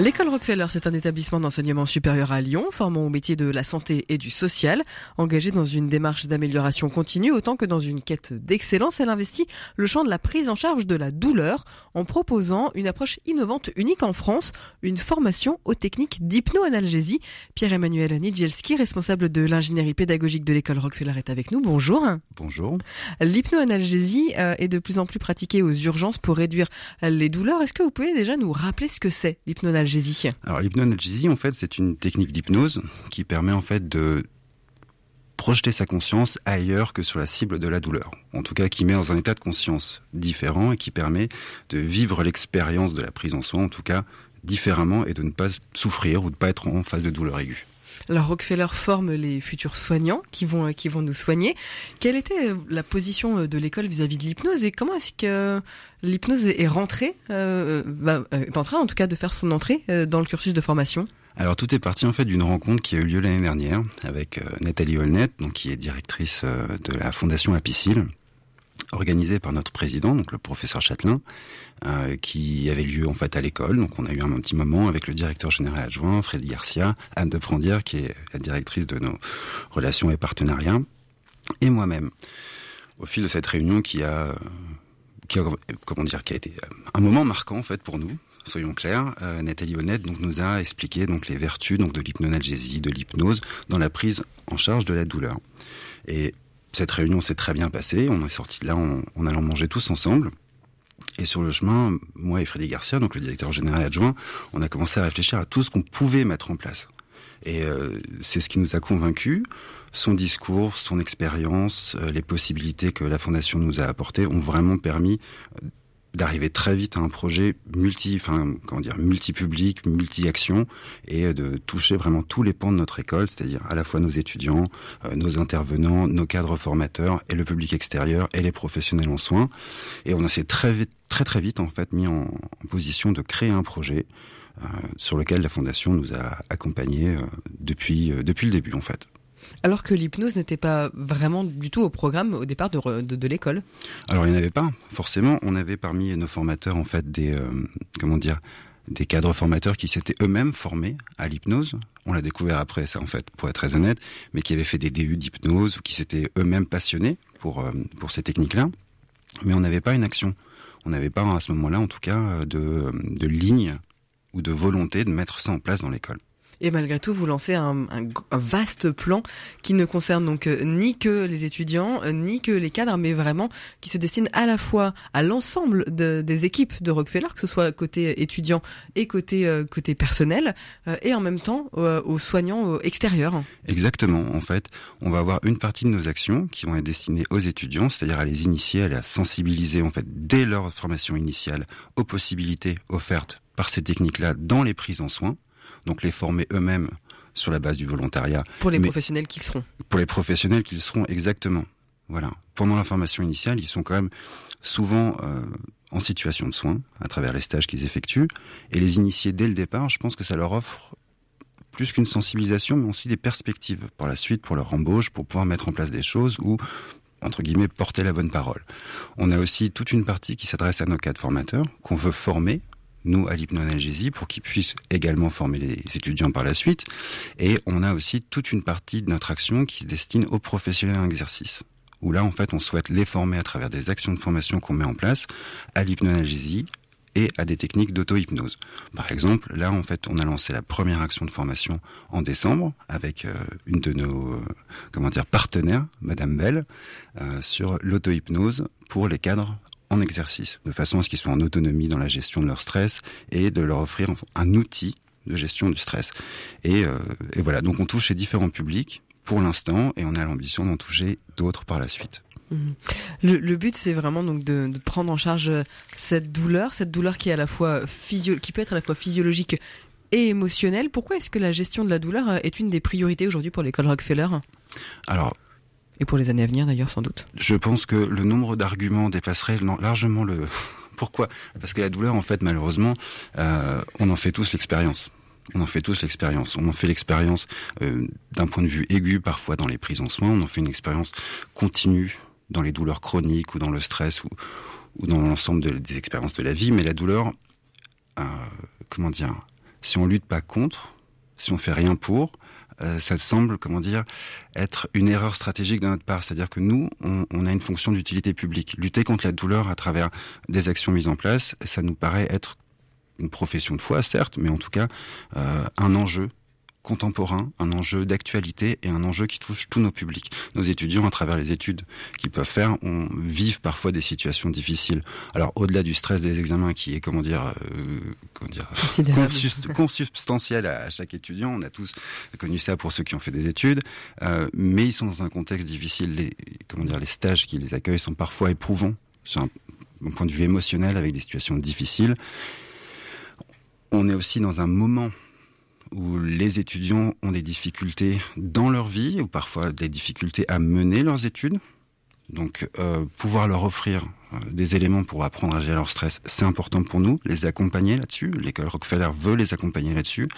L'école Rockefeller, c'est un établissement d'enseignement supérieur à Lyon, formant au métier de la santé et du social. Engagée dans une démarche d'amélioration continue autant que dans une quête d'excellence, elle investit le champ de la prise en charge de la douleur en proposant une approche innovante unique en France, une formation aux techniques d'hypnoanalgésie. Pierre-Emmanuel Nidjelski, responsable de l'ingénierie pédagogique de l'école Rockefeller, est avec nous. Bonjour. Bonjour. L'hypnoanalgésie euh, est de plus en plus pratiquée aux urgences pour réduire les douleurs. Est-ce que vous pouvez déjà nous rappeler ce que c'est l'hypnoanalgésie? Alors l'hypnoanalgésie, en fait, c'est une technique d'hypnose qui permet en fait de projeter sa conscience ailleurs que sur la cible de la douleur. En tout cas, qui met dans un état de conscience différent et qui permet de vivre l'expérience de la prise en soin, en tout cas différemment, et de ne pas souffrir ou de ne pas être en phase de douleur aiguë. Alors Rockefeller forme les futurs soignants qui vont qui vont nous soigner. Quelle était la position de l'école vis-à-vis de l'hypnose et comment est-ce que l'hypnose est rentrée, euh, est en train en tout cas de faire son entrée euh, dans le cursus de formation? Alors tout est parti en fait d'une rencontre qui a eu lieu l'année dernière avec euh, Nathalie Holnet, donc qui est directrice euh, de la fondation Apicil, organisée par notre président, donc le professeur Châtelain, euh, qui avait lieu en fait à l'école. Donc on a eu un, petit moment avec le directeur général adjoint, Freddy Garcia, Anne de Prandière, qui est la directrice de nos relations et partenariats, et moi-même. Au fil de cette réunion qui a, qui a, comment dire, qui a été un moment marquant en fait pour nous, soyons clairs, euh, Nathalie Honnête donc nous a expliqué donc les vertus donc de l'hypnonalgésie, de l'hypnose dans la prise en charge de la douleur. Et cette réunion s'est très bien passée. On est sorti de là en, allant manger tous ensemble. Et sur le chemin, moi et Frédéric Garcia, donc le directeur général adjoint, on a commencé à réfléchir à tout ce qu'on pouvait mettre en place. Et euh, c'est ce qui nous a convaincus. Son discours, son expérience, euh, les possibilités que la fondation nous a apportées ont vraiment permis d'arriver très vite à un projet multi, enfin comment dire, multi-public, multi-action, et de toucher vraiment tous les pans de notre école, c'est-à-dire à la fois nos étudiants, euh, nos intervenants, nos cadres formateurs, et le public extérieur, et les professionnels en soins. Et on s'est très vite, très très vite en fait mis en, position de créer un projet euh, sur lequel la fondation nous a accompagnés euh, depuis depuis le début en fait. Alors que l'hypnose n'était pas vraiment du tout au programme au départ de, l'école. Alors il n'y en avait pas, forcément. On avait parmi nos formateurs en fait des euh, comment dire des cadres formateurs qui s'étaient eux-mêmes formés à l'hypnose. On l'a découvert après ça en fait, pour être très honnête, mais qui avaient fait des DU d'hypnose ou qui s'étaient eux-mêmes passionnés pour euh, pour ces techniques-là. Mais on n'avait pas une action. On n'avait pas à ce moment-là, en tout cas, de, de ligne ou de volonté de mettre ça en place dans l'école. Et malgré tout, vous lancez un, un, vaste plan qui ne concerne donc euh, ni que les étudiants, euh, ni que les cadres, mais vraiment qui se destine à la fois à l'ensemble de, des équipes de Rockefeller, que ce soit côté étudiant et côté euh, côté personnel, euh, et en même temps euh, aux soignants extérieurs. Exactement. En fait, on va avoir une partie de nos actions qui vont être destinées aux étudiants, c'est-à-dire à les initier, à les sensibiliser en fait dès leur formation initiale aux possibilités offertes par ces techniques-là dans les prises en soins donc les former eux-mêmes sur la base du volontariat. Pour les Mais professionnels qu'ils seront. Pour les professionnels qu'ils seront, exactement. Voilà. Pendant la formation initiale, ils sont quand même souvent euh, en situation de soins à travers les stages qu'ils effectuent et les initier dès le départ. Je pense que ça leur offre plus qu'une sensibilisation, mais aussi des perspectives pour la suite, pour leur embauche, pour pouvoir mettre en place des choses ou entre guillemets porter la bonne parole. On a aussi toute une partie qui s'adresse à nos cadres formateurs qu'on veut former nous, à l'hypnoanalgésie, pour qu'ils puissent également former les étudiants par la suite. Et on a aussi toute une partie de notre action qui se destine aux professionnels en exercice où là, en fait, on souhaite les former à travers des actions de formation qu'on met en place à l'hypnoanalgésie et à des techniques d'auto-hypnose. Par exemple, là, en fait, on a lancé la première action de formation en décembre avec euh, une de nos, euh, comment dire, partenaires, Madame Bell, euh, sur l'auto-hypnose pour les cadres en exercice, de façon à ce qu'ils soient en autonomie dans la gestion de leur stress et de leur offrir un outil de gestion du stress. Et, euh, et voilà, donc on touche ces différents publics pour l'instant et on a l'ambition d'en toucher d'autres par la suite. Mmh. Le, le, but, c'est vraiment donc de, de, prendre en charge cette douleur, cette douleur qui est à la fois physio qui peut être à la fois physiologique et émotionnelle. Pourquoi est-ce que la gestion de la douleur est une des priorités aujourd'hui pour l'école Rockefeller? Alors, et pour les années à venir d'ailleurs sans doute. Je pense que le nombre d'arguments dépasserait largement le... Pourquoi Parce que la douleur, en fait, malheureusement, euh, on en fait tous l'expérience. On en fait tous l'expérience. On en fait l'expérience euh, d'un point de vue aigu, parfois dans les prises en soins. On en fait une expérience continue dans les douleurs chroniques ou dans le stress ou, dans l'ensemble des expériences de la vie. Mais la douleur, euh, comment dire, si on lutte pas contre, si on fait rien pour, euh, ça semble, comment dire, être une erreur stratégique de notre part. C'est-à-dire que nous, on, a une fonction d'utilité publique. Lutter contre la douleur à travers des actions mises en place, ça nous paraît être une profession de foi, certes, mais en tout cas euh, un enjeu contemporain, un enjeu d'actualité et un enjeu qui touche tous nos publics. Nos étudiants, à travers les études qu'ils peuvent faire, on vivent parfois des situations difficiles. Alors au-delà du stress des examens, qui est comment dire, euh, comment dire, consubstantiel à chaque étudiant, on a tous connu ça pour ceux qui ont fait des études, euh, mais ils sont dans un contexte difficile. Les, comment dire, les stages qui les accueillent sont parfois éprouvants, sur un, un point de vue émotionnel, avec des situations difficiles. On est aussi dans un moment où les étudiants ont des difficultés dans leur vie ou parfois des difficultés à mener leurs études. Donc euh, pouvoir leur offrir euh, des éléments pour apprendre à gérer leur stress, c'est important pour nous, les accompagner là-dessus. L'école Rockefeller veut les accompagner là-dessus.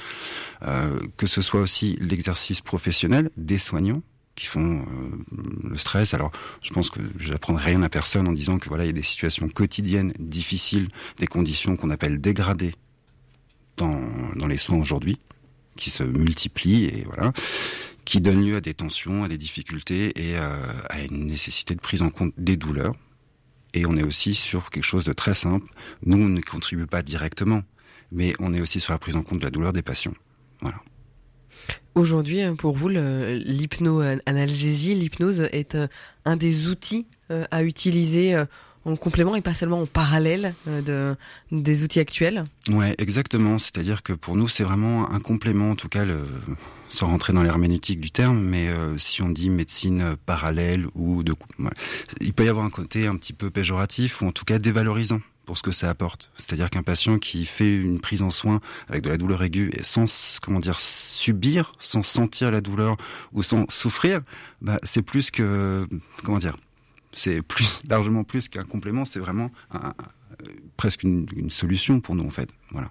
Euh, que ce soit aussi l'exercice professionnel des soignants qui font euh, le stress. Alors, je pense que je n'apprendrai rien à personne en disant que voilà, il y a des situations quotidiennes difficiles, des conditions qu'on appelle dégradées dans, dans les soins aujourd'hui qui se multiplient et voilà, qui donnent lieu à des tensions, à des difficultés et euh, à une nécessité de prise en compte des douleurs. Et on est aussi sur quelque chose de très simple. Nous, on ne contribue pas directement, mais on est aussi sur la prise en compte de la douleur des patients. Voilà. Aujourd'hui, pour vous, l'hypno-analgésie, l'hypnose est euh, un des outils euh, à utiliser en complément et pas seulement en parallèle euh, de, des outils actuels Ouais, exactement. C'est-à-dire que pour nous, c'est vraiment un complément, en tout cas, le, sans rentrer dans l'herméneutique du terme, mais euh, si on dit médecine parallèle ou de... Ouais, il peut y avoir un côté un petit peu péjoratif ou en tout cas dévalorisant pour ce que ça apporte. C'est-à-dire qu'un patient qui fait une prise en soin avec de la douleur aiguë et sans, comment dire, subir, sans sentir la douleur ou sans souffrir, bah, c'est plus que, comment dire, c'est plus largement plus qu'un complément, c'est vraiment un, presque une, solution pour nous en fait. Voilà.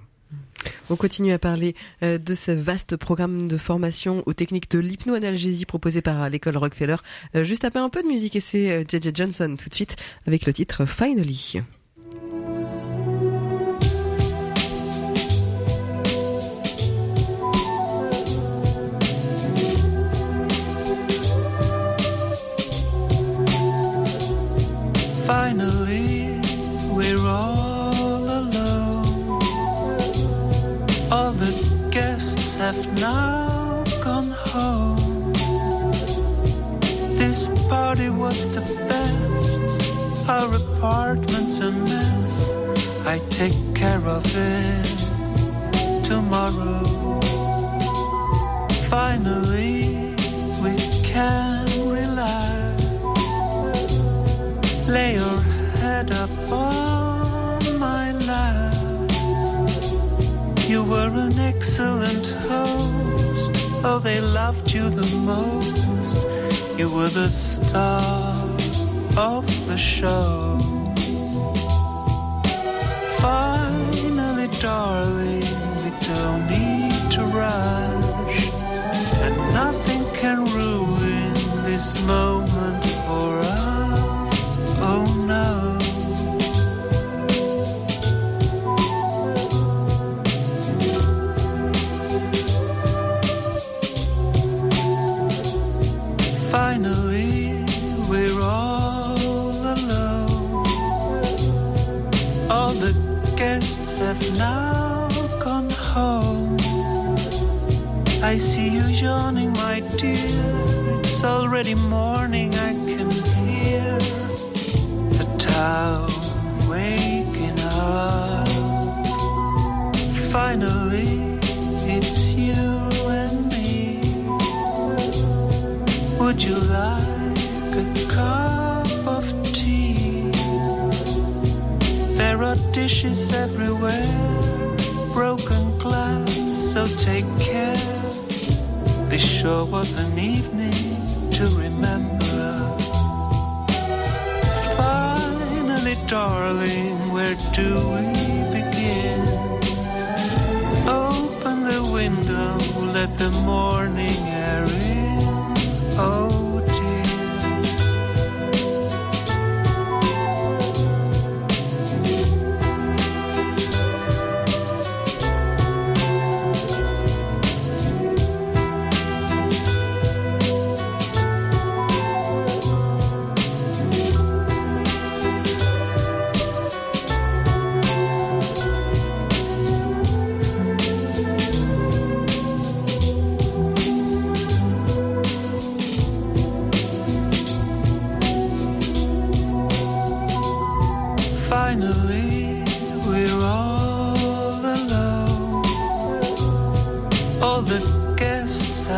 On continue à parler euh, de ce vaste programme de formation aux techniques de l'hypnoanalgésie proposé par l'école Rockefeller. Euh, juste après un peu de musique et c'est JJ euh, Johnson tout de suite avec le titre. Finally, relax lay your head up on my lap. You were an excellent host, oh, they loved you the most. You were the star of the show. Finally, darling, we don't need to rush, Christmas. Let the morning air in.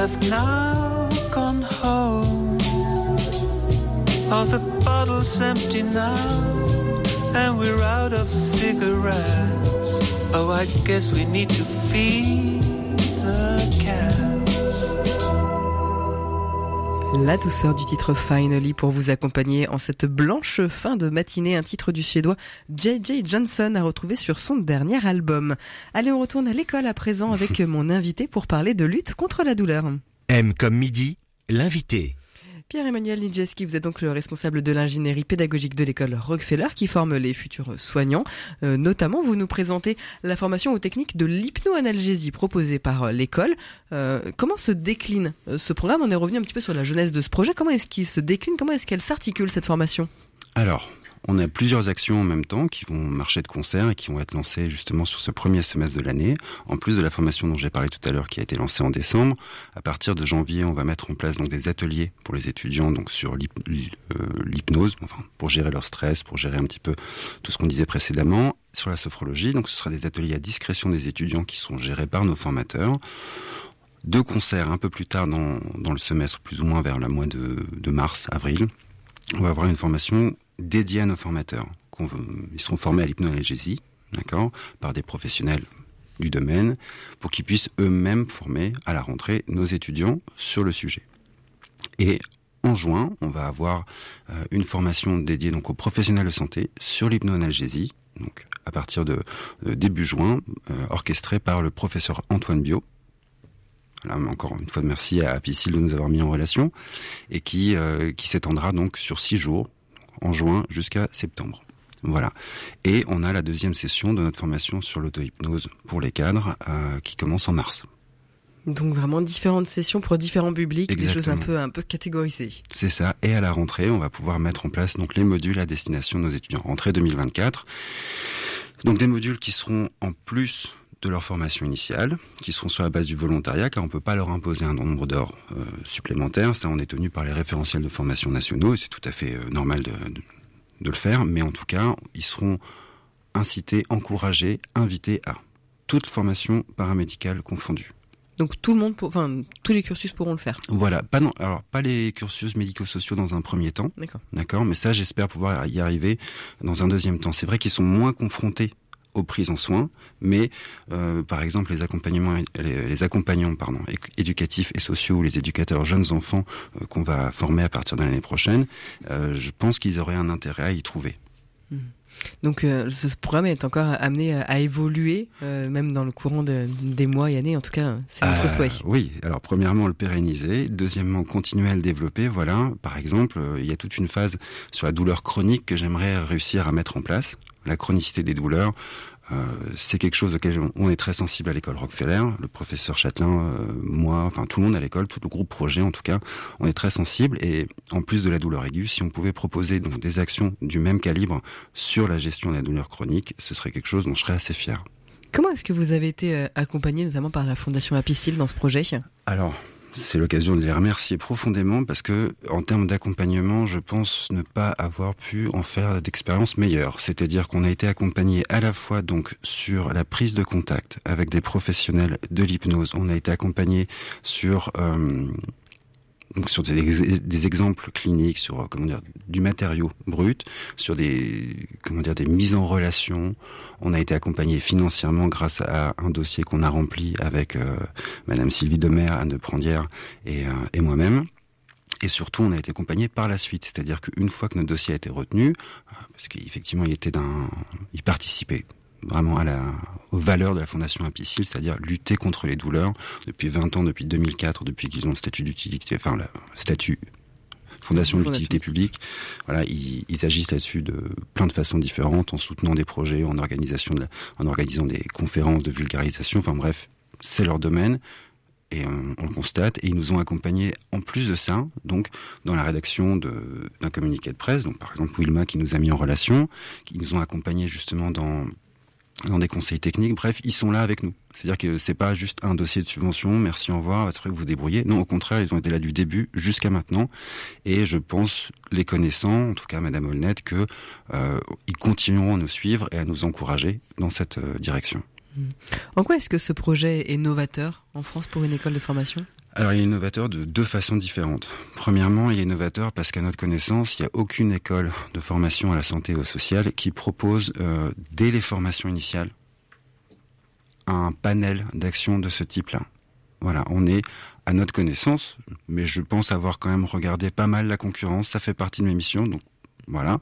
Have now gone home. All the bottles empty now, and we're out of cigarettes. Oh, I guess we need to feed La douceur du titre Finally pour vous accompagner en cette blanche fin de matinée, un titre du suédois JJ Johnson à retrouver sur son dernier album. Allez, on retourne à l'école à présent avec mon invité pour parler de lutte contre la douleur. M comme midi, l'invité. Pierre-Emmanuel Nijeski, vous êtes donc le responsable de l'ingénierie pédagogique de l'école Rockefeller qui forme les futurs soignants. Euh, notamment, vous nous présentez la formation aux techniques de l'hypnoanalgésie proposée par euh, l'école. Euh, comment se décline ce programme? On est revenu un petit peu sur la jeunesse de ce projet. Comment est-ce qu'il se décline? Comment est-ce qu'elle s'articule cette formation? Alors, on a plusieurs actions en même temps qui vont marcher de concert et qui vont être lancées justement sur ce premier semestre de l'année. En plus de la formation dont j'ai parlé tout à l'heure qui a été lancée en décembre, à partir de janvier, on va mettre en place donc des ateliers pour les étudiants donc sur euh, l'hypnose, enfin pour gérer leur stress, pour gérer un petit peu tout ce qu'on disait précédemment. Sur la sophrologie, donc ce sera des ateliers à discrétion des étudiants qui sont gérés par nos formateurs. Deux concerts un peu plus tard dans, dans le semestre, plus ou moins vers le mois de, de mars, avril. On va avoir une formation dédiée à nos formateurs. Ils seront formés à l'hypnoanalgésie, d'accord, par des professionnels du domaine, pour qu'ils puissent eux-mêmes former à la rentrée nos étudiants sur le sujet. Et en juin, on va avoir euh, une formation dédiée donc aux professionnels de santé sur l'hypnoanalgésie, donc à partir de euh, début juin, euh, orchestrée par le professeur Antoine Bio. Là, encore une fois, merci à Apicil de nous avoir mis en relation et qui qui s'étendra donc sur six jours en juin jusqu'à septembre. Voilà. Et on a la deuxième session de notre formation sur l'auto-hypnose pour les cadres euh, qui commence en mars. Donc vraiment différentes sessions pour différents publics, des choses un peu un peu catégorisées. C'est ça. Et à la rentrée, on va pouvoir mettre en place donc les modules à destination de nos étudiants. Rentrée 2024. Donc des modules qui seront en plus de leur formation initiale, qui seront sur la base du volontariat, car on peut pas leur imposer un nombre d'heures euh, supplémentaires. Ça, on est tenu par les référentiels de formation nationaux, et c'est tout à fait euh, normal de, de, de le faire. Mais en tout cas, ils seront incités, encouragés, invités à toute formation paramédicale confondue. Donc tout le monde, pour- enfin tous les cursus pourront le faire. Voilà, pas non, alors pas les cursus médico-sociaux dans un premier temps, D'accord. D'accord, mais ça, j'espère pouvoir y arriver dans un deuxième temps. C'est vrai qu'ils sont moins confrontés aux prises en soins, mais euh, par exemple les accompagnements, les, accompagnants pardon, éducatifs et sociaux les éducateurs jeunes enfants euh, qu'on va former à partir de l'année prochaine, euh, je pense qu'ils auraient un intérêt à y trouver. Donc euh, ce programme est encore amené à, évoluer, euh, même dans le courant de- des mois et années. En tout cas, c'est notre Euh, souhait. Oui, alors premièrement le pérenniser, deuxièmement continuer à le développer. Voilà, par exemple, euh, il y a toute une phase sur la douleur chronique que j'aimerais réussir à mettre en place. La chronicité des douleurs, c'est quelque chose auquel on est très sensible à l'école Rockefeller. Le professeur Châtelain, euh, moi, enfin tout le monde à l'école, tout le groupe projet en tout cas, on est très sensible. Et en plus de la douleur aiguë, si on pouvait proposer donc des actions du même calibre sur la gestion de la douleur chronique, ce serait quelque chose dont je serais assez fier. Comment est-ce que vous avez été euh, accompagné notamment par la Fondation Apicil dans ce projet? Alors, c'est l'occasion de les remercier profondément parce que, en termes d'accompagnement, je pense ne pas avoir pu en faire d'expérience meilleure. C'est-à-dire qu'on a été accompagné à la fois donc sur la prise de contact avec des professionnels de l'hypnose. On a été accompagné sur euh, donc sur des, ex- des exemples cliniques, sur euh, comment dire du matériau brut, sur des comment dire des mises en relation. On a été accompagné financièrement grâce à un dossier qu'on a rempli avec euh, Madame Sylvie Demer, Anne de Prandière et, euh, et moi-même. Et surtout, on a été accompagné par la suite, c'est-à-dire qu'une fois que notre dossier a été retenu, euh, parce qu'effectivement, il était d'un, il participait vraiment à la, aux valeurs de la Fondation Apicil, c'est-à-dire lutter contre les douleurs depuis 20 ans, depuis 2004, depuis qu'ils ont le statut d'utilité, enfin le statut Fondation d'utilité publique. Voilà, ils, ils agissent là-dessus de plein de façons différentes, en soutenant des projets, en organisation, de la, en organisant des conférences de vulgarisation. Enfin bref, c'est leur domaine et on, on, le constate. Et ils nous ont accompagnés en plus de ça, donc dans la rédaction d'un communiqué de presse. Donc par exemple Wilma qui nous a mis en relation, qui nous ont accompagnés justement dans dans des conseils techniques. Bref, ils sont là avec nous. C'est-à-dire que c'est pas juste un dossier de subvention, merci, au revoir, votre vous débrouillez. Non, au contraire, ils ont été là du début jusqu'à maintenant. Et je pense, les connaissant, en tout cas Madame Olnet, que euh, ils continueront à nous suivre et à nous encourager dans cette euh, direction. En quoi est-ce que ce projet est novateur en France pour une école de formation? Alors, il est novateur de deux façons différentes. Premièrement, il est novateur parce qu'à notre connaissance, il n'y a aucune école de formation à la santé et au social qui propose, euh, dès les formations initiales, un panel d'actions de ce type-là. Voilà, on est à notre connaissance, mais je pense avoir quand même regardé pas mal la concurrence. Ça fait partie de mes missions, donc voilà.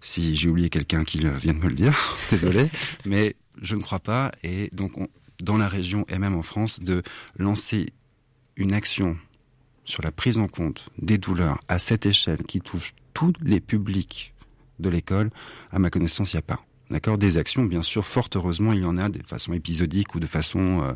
Si j'ai oublié quelqu'un qui vient de me le dire, désolé, mais je ne crois pas. Et donc, on, dans la région et même en France, de lancer une action sur la prise en compte des douleurs à cette échelle qui touche tous les publics de l'école, à ma connaissance, il n'y a pas. D'accord? Des actions, bien sûr, fort heureusement, il y en a de façon épisodique ou de façon, euh,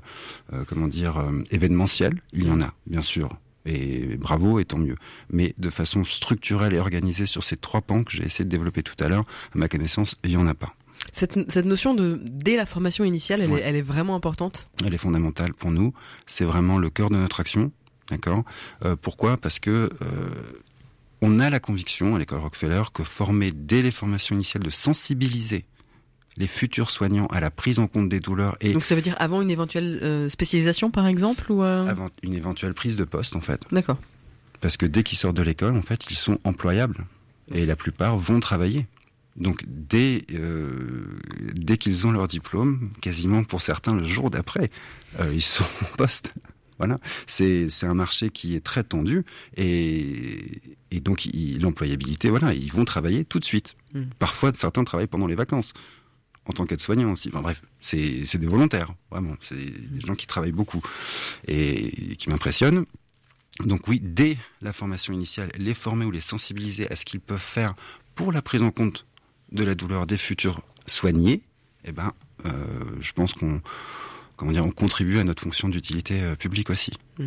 euh, comment dire, euh, événementielle. Il y en a, bien sûr. Et bravo, et tant mieux. Mais de façon structurelle et organisée sur ces trois pans que j'ai essayé de développer tout à l'heure, à ma connaissance, il n'y en a pas. Cette, cette, notion de dès la formation initiale, elle, ouais. est, elle, est, vraiment importante? Elle est fondamentale pour nous. C'est vraiment le cœur de notre action. D'accord? Euh, pourquoi? Parce que euh, on a la conviction à l'école Rockefeller que former dès les formations initiales, de sensibiliser les futurs soignants à la prise en compte des douleurs et donc ça veut dire avant une éventuelle euh, spécialisation par exemple ou avant une éventuelle prise de poste en fait. D'accord. Parce que dès qu'ils sortent de l'école, en fait, ils sont employables et la plupart vont travailler. Donc dès euh, dès qu'ils ont leur diplôme, quasiment pour certains le jour d'après, euh, ils sont en poste. Voilà, c'est c'est un marché qui est très tendu et et donc l'employabilité, voilà, ils vont travailler tout de suite. Mmh. Parfois, certains travaillent pendant les vacances en tant qu'aide-soignant aussi. Enfin bref, c'est c'est des volontaires, vraiment, c'est des gens qui travaillent beaucoup et qui m'impressionnent. Donc oui, dès la formation initiale, les former ou les sensibiliser à ce qu'ils peuvent faire pour la prise en compte de la douleur des futurs soignés, eh ben, euh, je pense qu'on comment dire, on contribue à notre fonction d'utilité euh, publique aussi. Mmh.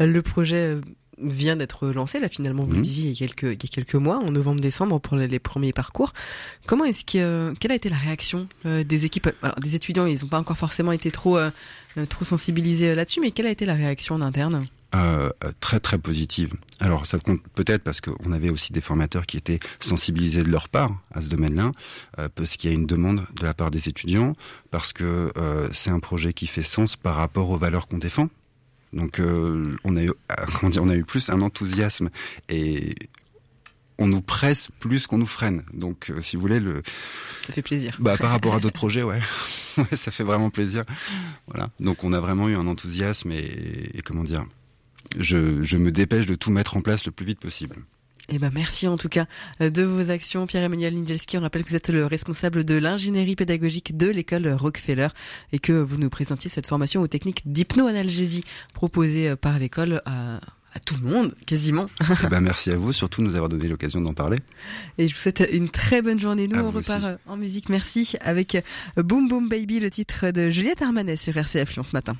Le projet vient d'être lancé là finalement vous mmh. le disiez il y a quelques il y a quelques mois en novembre-décembre pour les, les, premiers parcours. Comment est-ce que euh, quelle a été la réaction euh, des équipes Alors des étudiants ils n'ont pas encore forcément été trop euh, trop sensibilisés là-dessus mais quelle a été la réaction en interne euh, très très positive. Alors ça compte peut-être parce qu'on avait aussi des formateurs qui étaient sensibilisés de leur part à ce domaine-là, euh, parce qu'il y a une demande de la part des étudiants, parce que euh, c'est un projet qui fait sens par rapport aux valeurs qu'on défend. Donc euh, on a eu comment dire, on a eu plus un enthousiasme et on nous presse plus qu'on nous freine. Donc, euh, si vous voulez, le ça fait plaisir. Bah, par rapport à d'autres projets, ouais. ouais, ça fait vraiment plaisir. Voilà. Donc, on a vraiment eu un enthousiasme et, et comment dire, je, je me dépêche de tout mettre en place le plus vite possible. Eh ben merci en tout cas de vos actions, Pierre-Emmanuel Ninjelski. On rappelle que vous êtes le responsable de l'ingénierie pédagogique de l'école Rockefeller et que vous nous présentiez cette formation aux techniques d'hypnoanalgésie proposée par l'école à, à tout le monde, quasiment. Eh ben merci à vous, surtout de nous avoir donné l'occasion d'en parler. Et je vous souhaite une très bonne journée. Nous, à on repart aussi. en musique. Merci avec Boom Boom Baby, le titre de Juliette Armanet sur RCF Lyon ce matin.